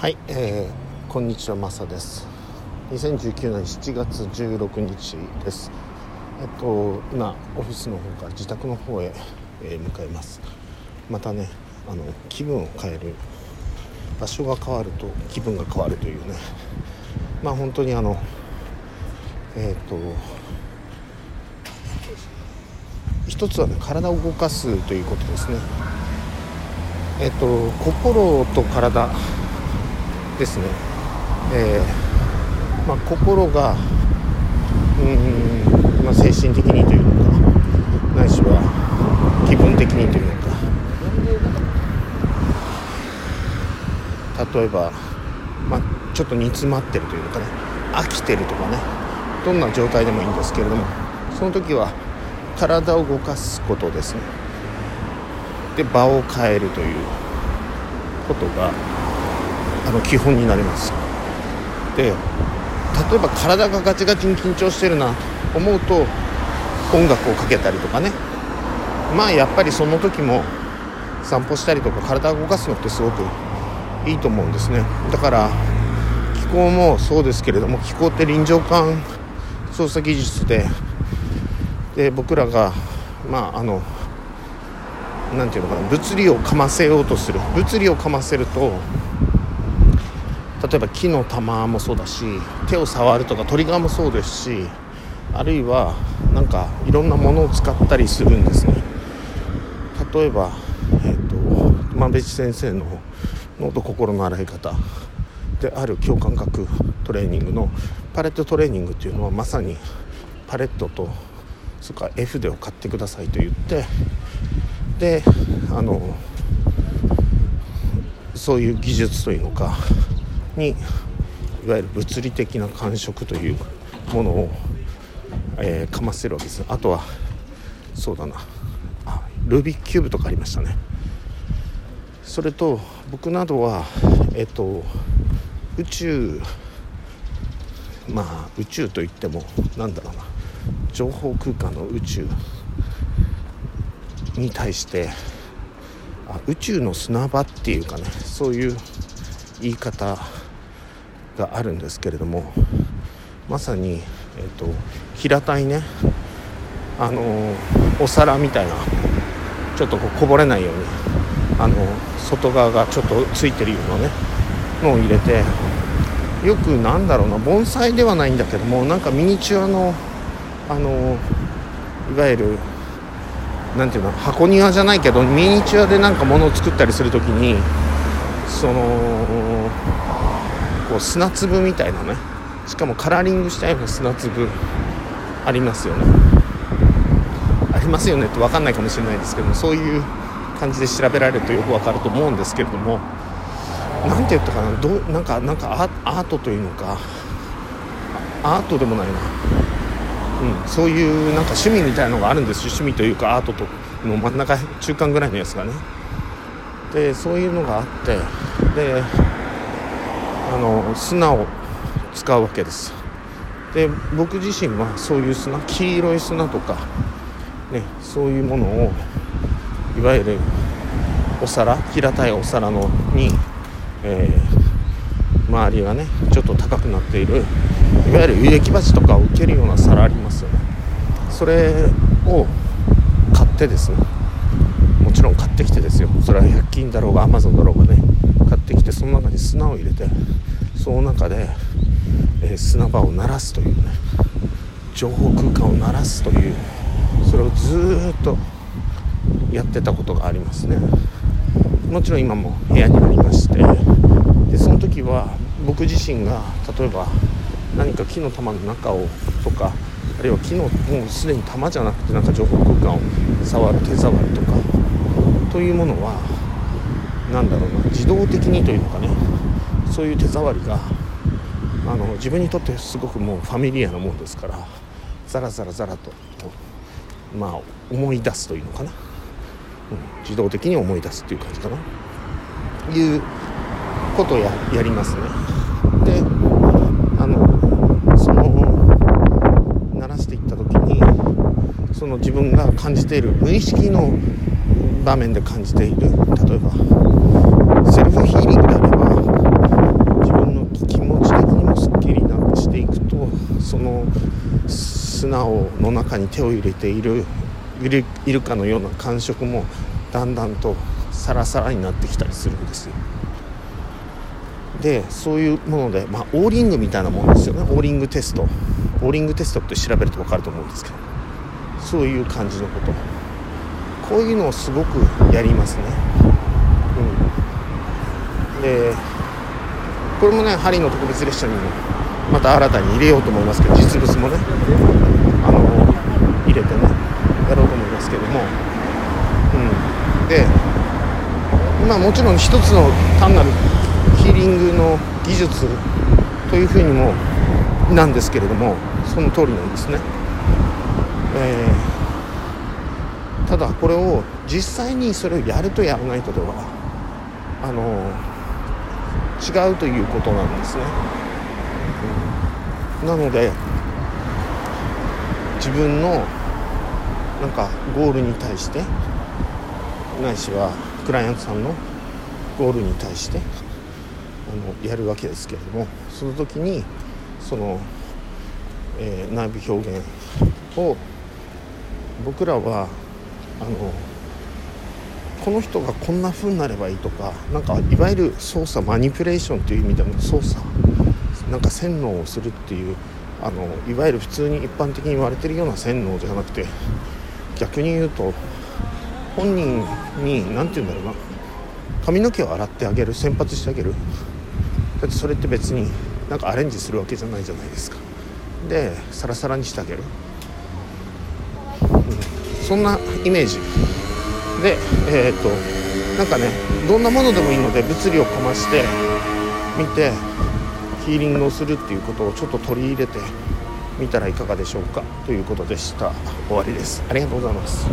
はい、えー、こんにちはマサです。2019年7月16日です。えっと今オフィスの方から自宅の方へ、えー、向かいます。またねあの気分を変える場所が変わると気分が変わるというね。まあ本当にあのえっ、と一つはね体を動かすということですね。えっ、と心と体ですね、えー、まあ、心がうん、まあ、精神的にというのかないしは気分的にというのか。例えば、まあ、ちょっと煮詰まってるというのかね。飽きてるとかね。どんな状態でもいいんですけれども。その時は体を動かすことですね。で場を変えるということがあの基本になります。で例えば体がガチガチに緊張してるなと思うと音楽をかけたりとかね。まあやっぱりその時も散歩したりとか体を動かすのってすごくいいと思うんですね。だから気候もそうですけれども気候って臨場感操作技術でで僕らがまああの何て言うのかな物理をかませようとする。物理をかませると例えば木の玉もそうだし手を触るとかトリガーもそうですしあるいはなんかいろんなものを使ったりするんですね。例えばえ、ー、と熊部先生の脳と心の洗い方。である共感覚トレーニングのパレットトレーニングっていうのはまさにパレットとそれから絵筆を買ってくださいと言ってであのそういう技術というのかにいわゆる物理的な感触というものを、えー、かませるわけです。あとはそうだな。あルービックキューブとかありましたね。それと僕などはえっ、と宇宙まあ宇宙といっても何だろうな。情報空間の宇宙に対してあ宇宙の砂場っていうかねそういう言い方があるんですけれどもまさに、えーと、平たいねあのお皿みたいなちょっとこうこぼれないようにあの外側がちょっとついてるようなねのを入れてよくなんだろうな盆栽ではないんだけどもなんかミニチュアのあのいわゆる何ていうの箱庭じゃないけどミニチュアでなんか物を作ったりする時にそのこう砂粒みたいなね。しかもカラーリングしたような砂粒。ありますよね。ありますよねって分かんないかもしれないですけどもそういう感じで調べられるとよく分かると思うんですけれども。何て言ったかな。どなんかなんかアートというのかアートでもないな、うん、そういうなんか趣味みたいなのがあるんです趣味というかアートとの真ん中中間ぐらいのやつがね。でそういうのがあって。であの砂を使うわけです。で僕自身はそういう砂黄色い砂とかねそういうものをいわゆるお皿平たいお皿のに、えー、周りがねちょっと高くなっているいわゆる輸液鉢とかを受けるような皿ありますよね。それを買ってですね。もちろん買ってきてですよ。それは100均だろうがアマゾンだろうがね。ってきてその中に砂を入れてその中で、えー、砂場を鳴らすというね情報空間を鳴らすというそれをずっとやってたことがありますね。もちろん今も部屋にありましてでその時は僕自身が例えば何か木の玉の中をとかあるいは木のもうすでに玉じゃなくてなんか情報空間を触る手触りとかというものは何だろうな自動的にというのかねそういう手触りがあの自分にとってすごくもうファミリアなもんですからザラザラザラとまあ思い出すというのかな、うん、自動的に思い出すっていう感じかな。いうことをややりますね。であのその鳴らしていった時にその自分が感じている無意識の場面で感じている例えばセルフヒーリングであれば自分の気持ち的にもすっきりなしていくとその素直の中に手を入れているいるかのような感触もだんだんとサラサラになってきたりするんですよ。でそういうもので、まあ、オーリングみたいなものですよねオーリングテストオーリングテストって調べると分かると思うんですけどそういう感じのこと。こういうのをすごくやりますね、うん、でこれもね針の特別列車にまた新たに入れようと思いますけど実物もねあの入れてねやろうと思いますけども、うん、でまあもちろん一つの単なるヒーリングの技術というふうにもなんですけれどもその通りなんですね、ただこれを実際にそれをやるとやらないとではあの違うということなんですね、うん、なので自分のなんかゴールに対してないしはクライアントさんのゴールに対してあのやるわけですけれどもその時にその、えー、内部表現を僕らはあのこの人がこんな風になればいいとかなんかいわゆる操作マニピュレーションという意味での操作なんか洗脳をするっていうあのいわゆる普通に一般的に言われてるような洗脳じゃなくて逆に言うと本人に何て言うんだろうな髪の毛を洗ってあげる洗髪してあげる。だってそれって別になんかアレンジするわけじゃないじゃないですか。でサラサラにしてあげる、そんなイメージ。でえー、となんかねどんなものでもいいので物理をかまして見てヒーリングをするっていうことをちょっと取り入れてみたらいかがでしょうか？ということでした。終わりです。ありがとうございます。